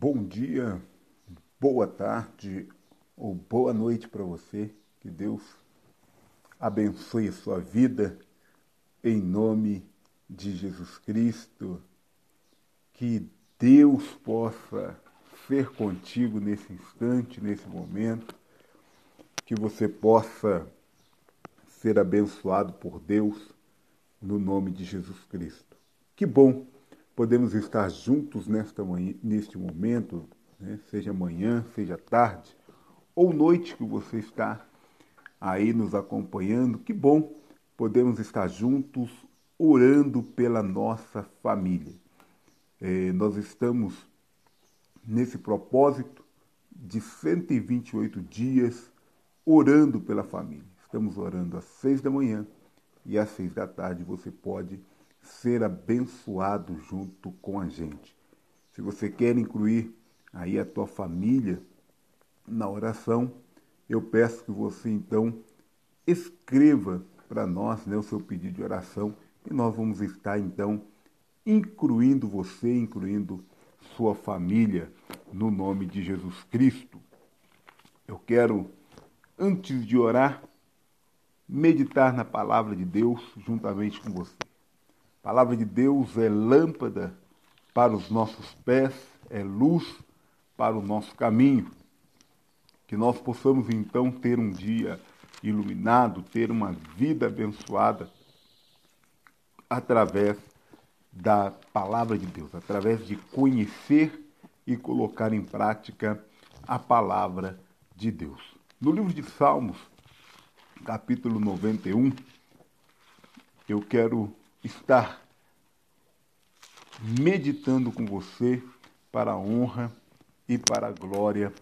Bom dia, boa tarde ou boa noite para você. Que Deus abençoe a sua vida em nome de Jesus Cristo. Que Deus possa ser contigo nesse instante, nesse momento. Que você possa ser abençoado por Deus no nome de Jesus Cristo. Que bom podemos estar juntos nesta manhã, neste momento, né? seja manhã, seja tarde ou noite que você está aí nos acompanhando. Que bom podemos estar juntos orando pela nossa família. É, nós estamos nesse propósito de 128 dias orando pela família. Estamos orando às seis da manhã e às seis da tarde você pode ser abençoado junto com a gente. Se você quer incluir aí a tua família na oração, eu peço que você então escreva para nós né, o seu pedido de oração e nós vamos estar então incluindo você, incluindo sua família, no nome de Jesus Cristo. Eu quero, antes de orar, meditar na palavra de Deus juntamente com você. A palavra de Deus é lâmpada para os nossos pés, é luz para o nosso caminho. Que nós possamos então ter um dia iluminado, ter uma vida abençoada através da palavra de Deus, através de conhecer e colocar em prática a palavra de Deus. No livro de Salmos, capítulo 91, eu quero estar meditando com você para a honra e para a glória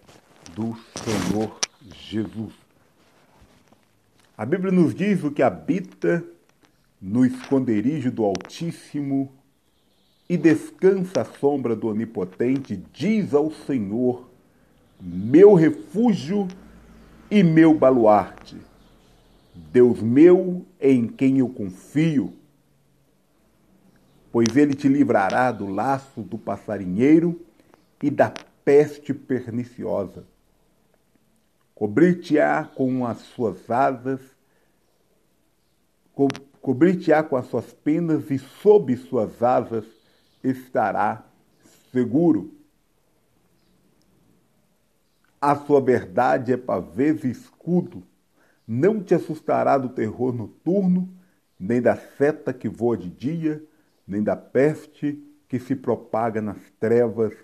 do Senhor Jesus. A Bíblia nos diz o que habita no esconderijo do Altíssimo e descansa à sombra do Onipotente, diz ao Senhor, meu refúgio e meu baluarte, Deus meu em quem eu confio pois ele te livrará do laço do passarinheiro e da peste perniciosa. Cobrir-te-á com as suas asas, co cobrir-te-á com as suas penas e sob suas asas estará seguro. A sua verdade é pavês e escudo. Não te assustará do terror noturno, nem da seta que voa de dia, nem da peste que se propaga nas trevas,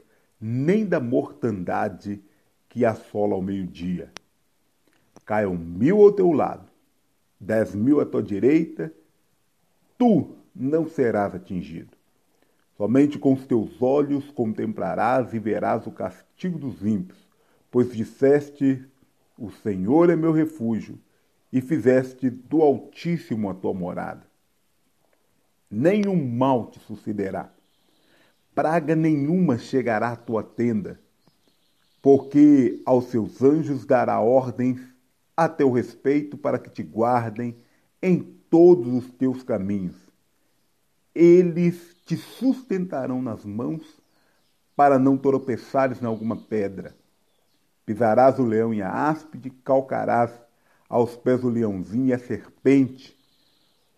nem da mortandade que assola ao meio-dia. Caiam mil ao teu lado, dez mil à tua direita, tu não serás atingido. Somente com os teus olhos contemplarás e verás o castigo dos ímpios, pois disseste: O Senhor é meu refúgio, e fizeste do Altíssimo a tua morada nenhum mal te sucederá. Praga nenhuma chegará à tua tenda, porque aos seus anjos dará ordens a teu respeito para que te guardem em todos os teus caminhos. Eles te sustentarão nas mãos para não tropeçares em alguma pedra. Pisarás o leão e a áspide, calcarás aos pés o leãozinho e a serpente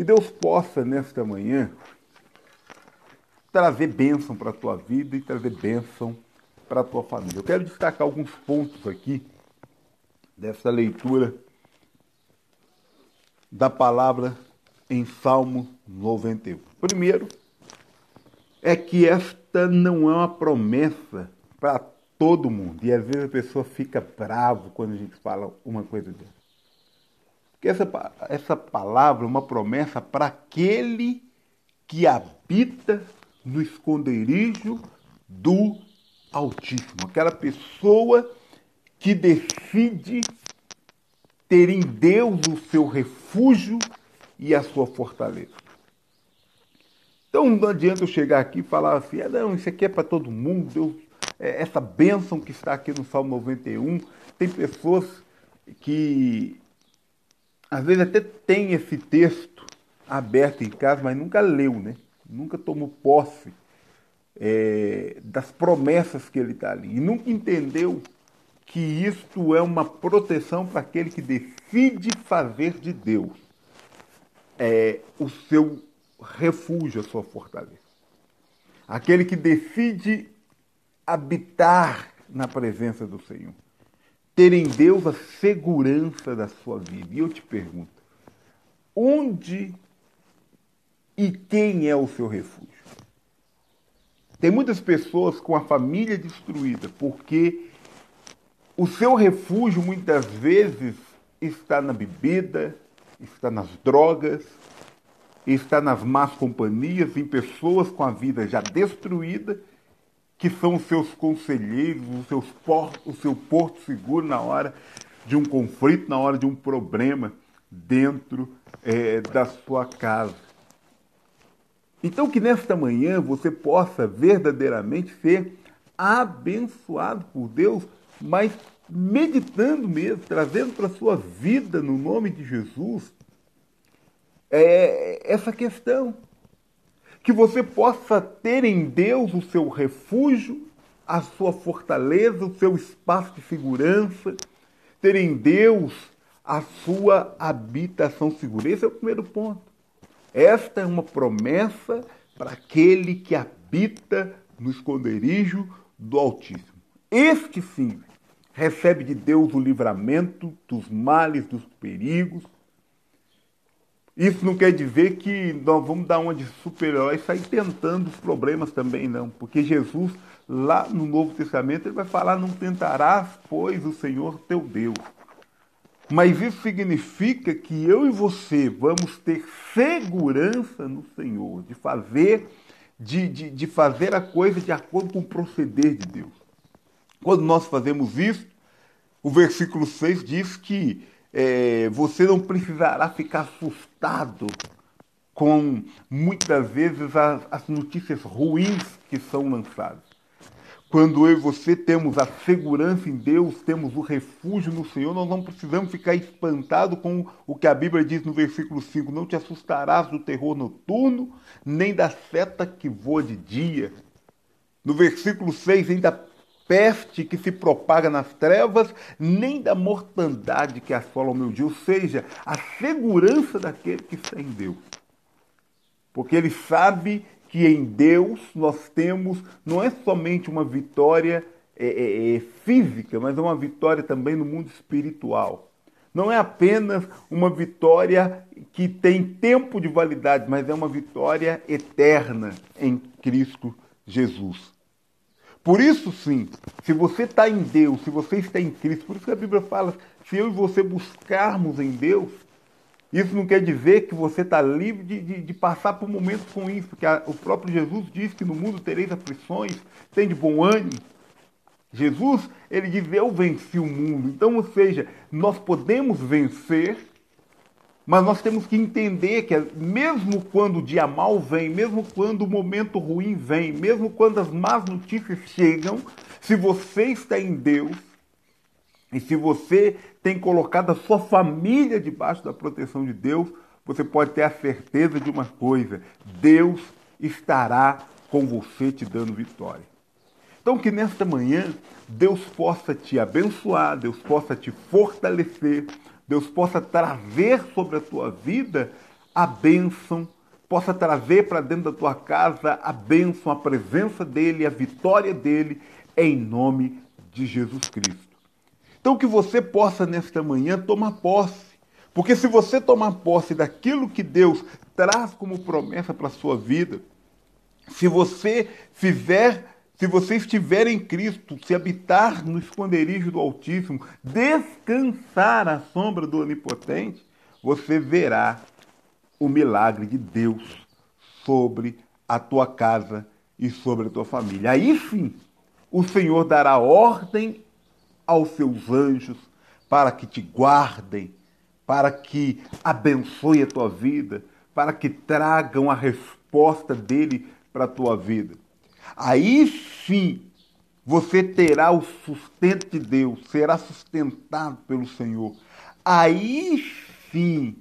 Que Deus possa, nesta manhã, trazer bênção para a tua vida e trazer bênção para a tua família. Eu quero destacar alguns pontos aqui dessa leitura da palavra em Salmo 91. Primeiro, é que esta não é uma promessa para todo mundo. E às vezes a pessoa fica bravo quando a gente fala uma coisa dessa que essa, essa palavra é uma promessa para aquele que habita no esconderijo do Altíssimo, aquela pessoa que decide ter em Deus o seu refúgio e a sua fortaleza. Então não adianta eu chegar aqui e falar assim, ah, não, isso aqui é para todo mundo, Deus, é, essa bênção que está aqui no Salmo 91. Tem pessoas que às vezes até tem esse texto aberto em casa, mas nunca leu, né? Nunca tomou posse é, das promessas que ele está ali. E nunca entendeu que isto é uma proteção para aquele que decide fazer de Deus é, o seu refúgio, a sua fortaleza. Aquele que decide habitar na presença do Senhor. Ter em Deus a segurança da sua vida. E eu te pergunto, onde e quem é o seu refúgio? Tem muitas pessoas com a família destruída porque o seu refúgio muitas vezes está na bebida, está nas drogas, está nas más companhias, em pessoas com a vida já destruída, que são os seus conselheiros, os seus o seu porto seguro na hora de um conflito, na hora de um problema dentro é, da sua casa. Então, que nesta manhã você possa verdadeiramente ser abençoado por Deus, mas meditando mesmo, trazendo para a sua vida, no nome de Jesus, é, essa questão. Que você possa ter em Deus o seu refúgio, a sua fortaleza, o seu espaço de segurança, ter em Deus a sua habitação segura. Esse é o primeiro ponto. Esta é uma promessa para aquele que habita no esconderijo do Altíssimo. Este sim recebe de Deus o livramento dos males, dos perigos, isso não quer dizer que nós vamos dar uma de super-herói e sair tentando os problemas também, não. Porque Jesus, lá no Novo Testamento, ele vai falar: não tentarás, pois, o Senhor teu Deus. Mas isso significa que eu e você vamos ter segurança no Senhor, de fazer, de, de, de fazer a coisa de acordo com o proceder de Deus. Quando nós fazemos isso, o versículo 6 diz que é, você não precisará ficar assustado com muitas vezes as, as notícias ruins que são lançadas. Quando eu e você temos a segurança em Deus, temos o refúgio no Senhor, nós não precisamos ficar espantados com o que a Bíblia diz no versículo 5: Não te assustarás do terror noturno, nem da seta que voa de dia. No versículo 6 ainda peste que se propaga nas trevas, nem da mortandade que assola o meu dia, ou seja, a segurança daquele que está em Deus. Porque ele sabe que em Deus nós temos não é somente uma vitória é, é, é, física, mas é uma vitória também no mundo espiritual. Não é apenas uma vitória que tem tempo de validade, mas é uma vitória eterna em Cristo Jesus. Por isso, sim, se você está em Deus, se você está em Cristo, por isso que a Bíblia fala, se eu e você buscarmos em Deus, isso não quer dizer que você está livre de, de, de, passar por momentos ruins, porque a, o próprio Jesus diz que no mundo tereis aflições, tem de bom ânimo. Jesus, ele diz, eu venci o mundo. Então, ou seja, nós podemos vencer mas nós temos que entender que, mesmo quando o dia mal vem, mesmo quando o momento ruim vem, mesmo quando as más notícias chegam, se você está em Deus e se você tem colocado a sua família debaixo da proteção de Deus, você pode ter a certeza de uma coisa: Deus estará com você te dando vitória. Então, que nesta manhã Deus possa te abençoar, Deus possa te fortalecer, Deus possa trazer sobre a tua vida a bênção, possa trazer para dentro da tua casa a bênção, a presença dEle, a vitória dEle, em nome de Jesus Cristo. Então que você possa nesta manhã tomar posse, porque se você tomar posse daquilo que Deus traz como promessa para a sua vida, se você fizer se você estiver em Cristo, se habitar no esconderijo do Altíssimo, descansar à sombra do Onipotente, você verá o milagre de Deus sobre a tua casa e sobre a tua família. Aí sim, o Senhor dará ordem aos seus anjos para que te guardem, para que abençoe a tua vida, para que tragam a resposta dele para a tua vida. Aí sim você terá o sustento de Deus, será sustentado pelo Senhor. Aí sim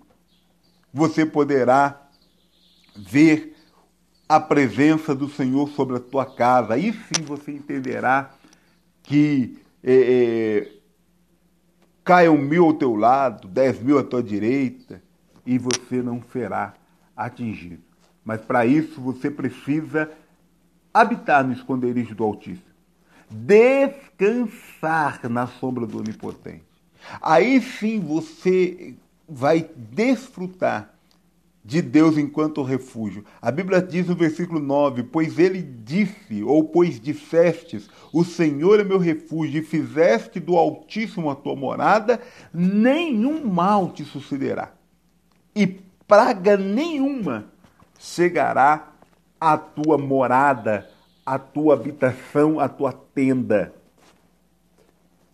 você poderá ver a presença do Senhor sobre a tua casa. Aí sim você entenderá que é, é, mil ao teu lado, dez mil à tua direita, e você não será atingido. Mas para isso você precisa habitar no esconderijo do Altíssimo, descansar na sombra do Onipotente. Aí sim você vai desfrutar de Deus enquanto refúgio. A Bíblia diz no versículo 9: Pois ele disse, ou pois dissestes, o Senhor é meu refúgio, e fizeste do Altíssimo a tua morada, nenhum mal te sucederá, e praga nenhuma chegará à tua morada, à tua habitação, à tua tenda.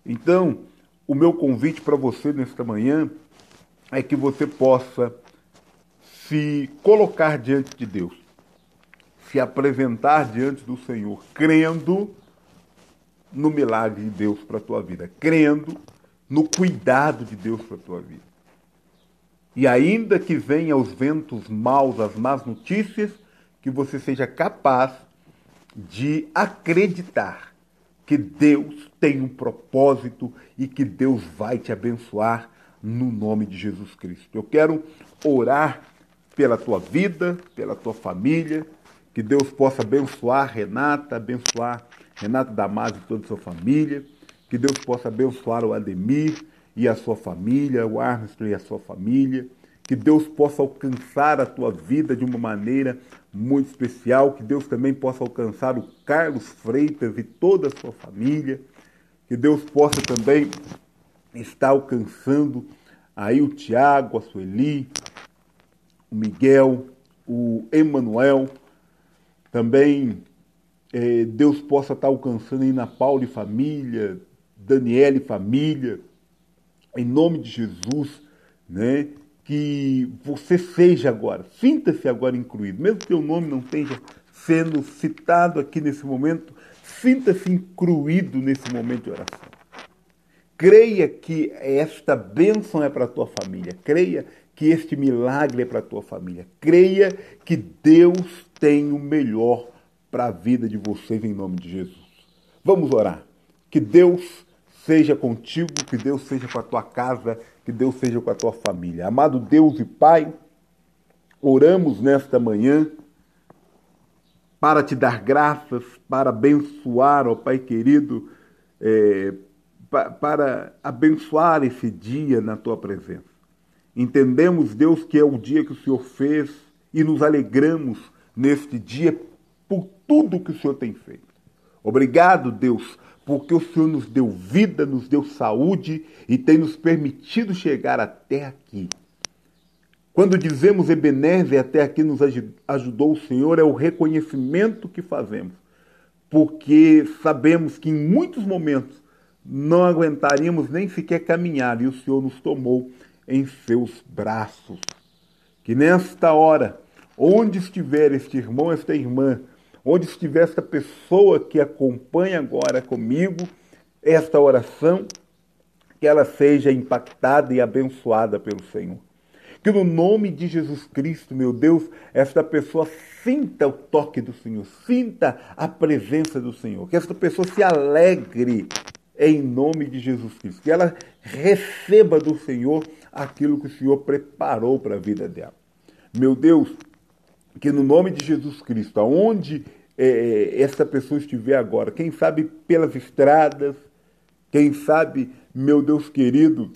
Então, o meu convite para você nesta manhã é que você possa se colocar diante de Deus, se apresentar diante do Senhor, crendo no milagre de Deus para a tua vida, crendo no cuidado de Deus para a tua vida. E ainda que venham os ventos maus, as más notícias, que você seja capaz de acreditar que Deus tem um propósito e que Deus vai te abençoar no nome de Jesus Cristo. Eu quero orar pela tua vida, pela tua família, que Deus possa abençoar Renata, abençoar Renata Damasio e toda a sua família, que Deus possa abençoar o Ademir e a sua família, o Armstrong e a sua família, que Deus possa alcançar a tua vida de uma maneira muito especial, que Deus também possa alcançar o Carlos Freitas e toda a sua família, que Deus possa também estar alcançando aí o Tiago, a Sueli, o Miguel, o Emanuel, também é, Deus possa estar alcançando aí na Paula e família, Daniela e família, em nome de Jesus, né? Que você seja agora, sinta-se agora incluído, mesmo que o nome não esteja sendo citado aqui nesse momento, sinta-se incluído nesse momento de oração. Creia que esta bênção é para a tua família. Creia que este milagre é para a tua família. Creia que Deus tem o melhor para a vida de vocês em nome de Jesus. Vamos orar. Que Deus seja contigo, que Deus seja com a tua casa, que Deus seja com a tua família. Amado Deus e Pai, oramos nesta manhã para te dar graças, para abençoar, ó Pai querido, é, para abençoar esse dia na tua presença. Entendemos, Deus, que é o dia que o Senhor fez e nos alegramos neste dia por tudo que o Senhor tem feito. Obrigado, Deus, porque o Senhor nos deu vida, nos deu saúde e tem nos permitido chegar até aqui. Quando dizemos Ebenezer, até aqui nos ajudou o Senhor, é o reconhecimento que fazemos, porque sabemos que em muitos momentos não aguentaríamos nem sequer caminhar e o Senhor nos tomou em seus braços. Que nesta hora, onde estiver este irmão, esta irmã, onde estiver esta pessoa que acompanha agora comigo esta oração, que ela seja impactada e abençoada pelo Senhor. Que no nome de Jesus Cristo, meu Deus, esta pessoa sinta o toque do Senhor, sinta a presença do Senhor, que esta pessoa se alegre em nome de Jesus Cristo, que ela receba do Senhor aquilo que o Senhor preparou para a vida dela. Meu Deus, que no nome de Jesus Cristo, aonde é, essa pessoa estiver agora, quem sabe pelas estradas, quem sabe, meu Deus querido,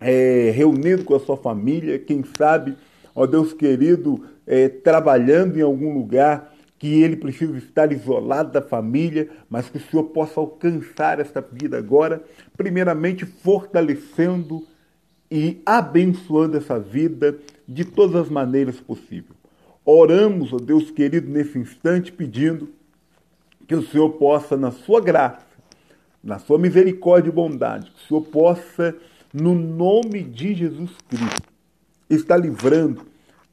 é, reunido com a sua família, quem sabe, ó Deus querido, é, trabalhando em algum lugar que ele precisa estar isolado da família, mas que o Senhor possa alcançar esta vida agora, primeiramente fortalecendo e abençoando essa vida de todas as maneiras possíveis. Oramos, ó Deus querido, nesse instante, pedindo Que o Senhor possa, na sua graça, na sua misericórdia e bondade, que o Senhor possa, no nome de Jesus Cristo, estar livrando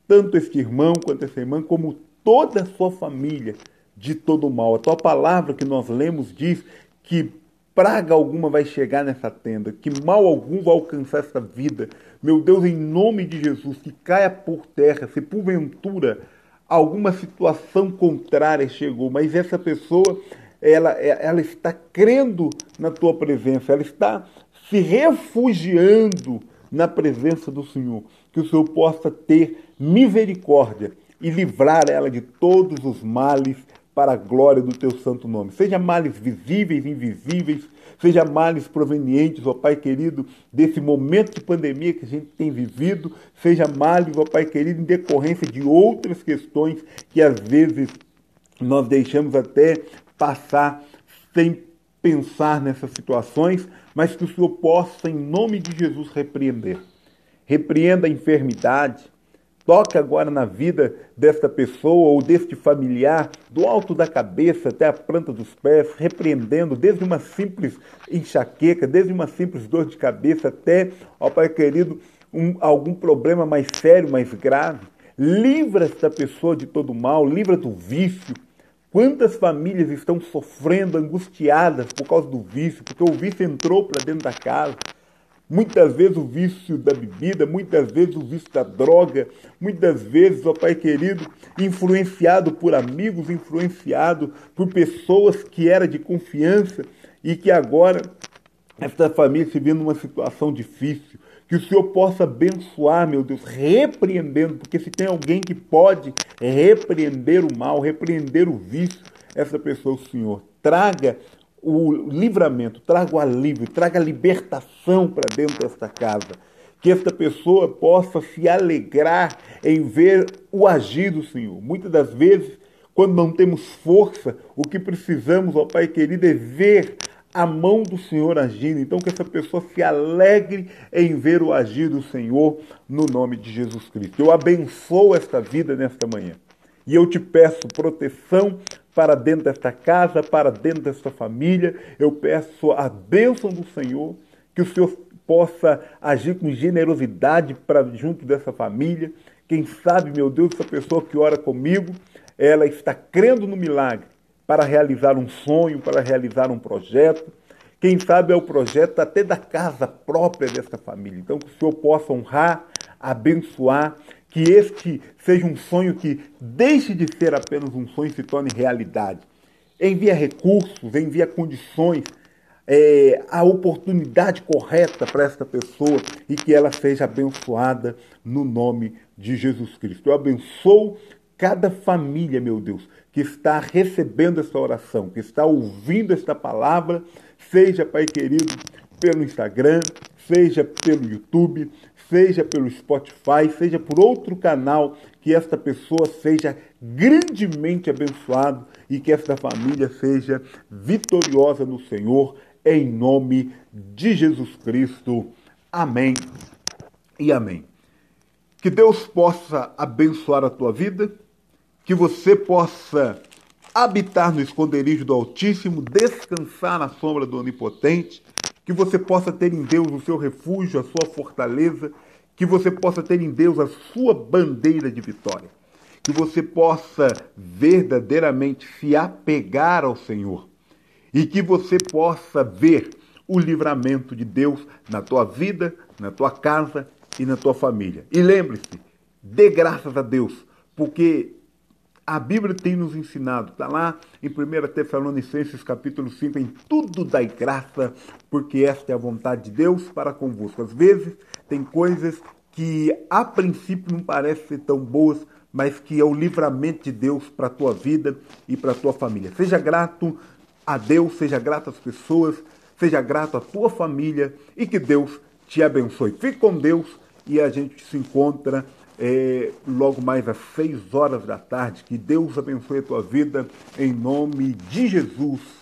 tanto este irmão quanto essa irmã, como toda a sua família de todo mal. A tua palavra que nós lemos diz que praga alguma vai chegar nessa tenda, que mal algum vai alcançar essa vida. Meu Deus, em nome de Jesus, que caia por terra, se porventura alguma situação contrária chegou, mas essa pessoa, ela, ela está crendo na tua presença, ela está se refugiando na presença do Senhor, que o Senhor possa ter misericórdia e livrar ela de todos os males para a glória do teu santo nome. Seja males visíveis, invisíveis, seja males provenientes, ó Pai querido, desse momento de pandemia que a gente tem vivido, seja males, ó Pai querido, em decorrência de outras questões que às vezes nós deixamos até passar sem pensar nessas situações, mas que o Senhor possa, em nome de Jesus, repreender. Repreenda a enfermidade, Toque agora na vida desta pessoa ou deste familiar, do alto da cabeça até a planta dos pés, repreendendo desde uma simples enxaqueca, desde uma simples dor de cabeça até, ó Pai querido, um, algum problema mais sério, mais grave. Livra esta pessoa de todo mal, livra do vício. Quantas famílias estão sofrendo, angustiadas por causa do vício, porque o vício entrou para dentro da casa. Muitas vezes o vício da bebida, muitas vezes o vício da droga, muitas vezes, ó Pai querido, influenciado por amigos, influenciado por pessoas que era de confiança e que agora esta família se vê numa situação difícil. Que o Senhor possa abençoar, meu Deus, repreendendo, porque se tem alguém que pode repreender o mal, repreender o vício, essa pessoa, o Senhor. Traga o livramento, traga o alívio, traga a libertação para dentro desta casa. Que esta pessoa possa se alegrar em ver o agir do Senhor. Muitas das vezes, quando não temos força, o que precisamos, ó Pai querido, é ver a mão do Senhor agindo. Então, que essa pessoa se alegre em ver o agir do Senhor no nome de Jesus Cristo. Eu abençoo esta vida nesta manhã. E eu te peço proteção para dentro desta casa, para dentro desta família. Eu peço a bênção do Senhor, que o Senhor possa agir com generosidade para junto dessa família. Quem sabe, meu Deus, essa pessoa que ora comigo, ela está crendo no milagre para realizar um sonho, para realizar um projeto. Quem sabe é o projeto até da casa própria dessa família. Então, que o Senhor possa honrar, abençoar que este seja um sonho que deixe de ser apenas um sonho e se torne realidade. Envia recursos, envia condições, é, a oportunidade correta para esta pessoa e que ela seja abençoada no nome de Jesus Cristo. Eu abençoo cada família, meu Deus, que está recebendo essa oração, que está ouvindo esta palavra, seja, Pai querido, pelo Instagram, seja pelo YouTube, seja pelo Spotify, seja por outro canal, que esta pessoa seja grandemente abençoado e que esta família seja vitoriosa no Senhor, em nome de Jesus Cristo. Amém e amém. Que Deus possa abençoar a tua vida, que você possa habitar no esconderijo do Altíssimo, descansar na sombra do Onipotente que você possa ter em Deus o seu refúgio, a sua fortaleza, que você possa ter em Deus a sua bandeira de vitória, que você possa verdadeiramente se apegar ao Senhor. E que você possa ver o livramento de Deus na tua vida, na tua casa e na tua família. E lembre-se, dê graças a Deus, porque a Bíblia tem nos ensinado, está lá em 1 Tessalonicenses capítulo 5, em tudo dai graça, porque esta é a vontade de Deus para convosco. Às vezes tem coisas que a princípio não parecem tão boas, mas que é o livramento de Deus para a tua vida e para a tua família. Seja grato a Deus, seja grato às pessoas, seja grato à tua família e que Deus te abençoe. Fique com Deus e a gente se encontra é, logo mais às seis horas da tarde. Que Deus abençoe a tua vida, em nome de Jesus.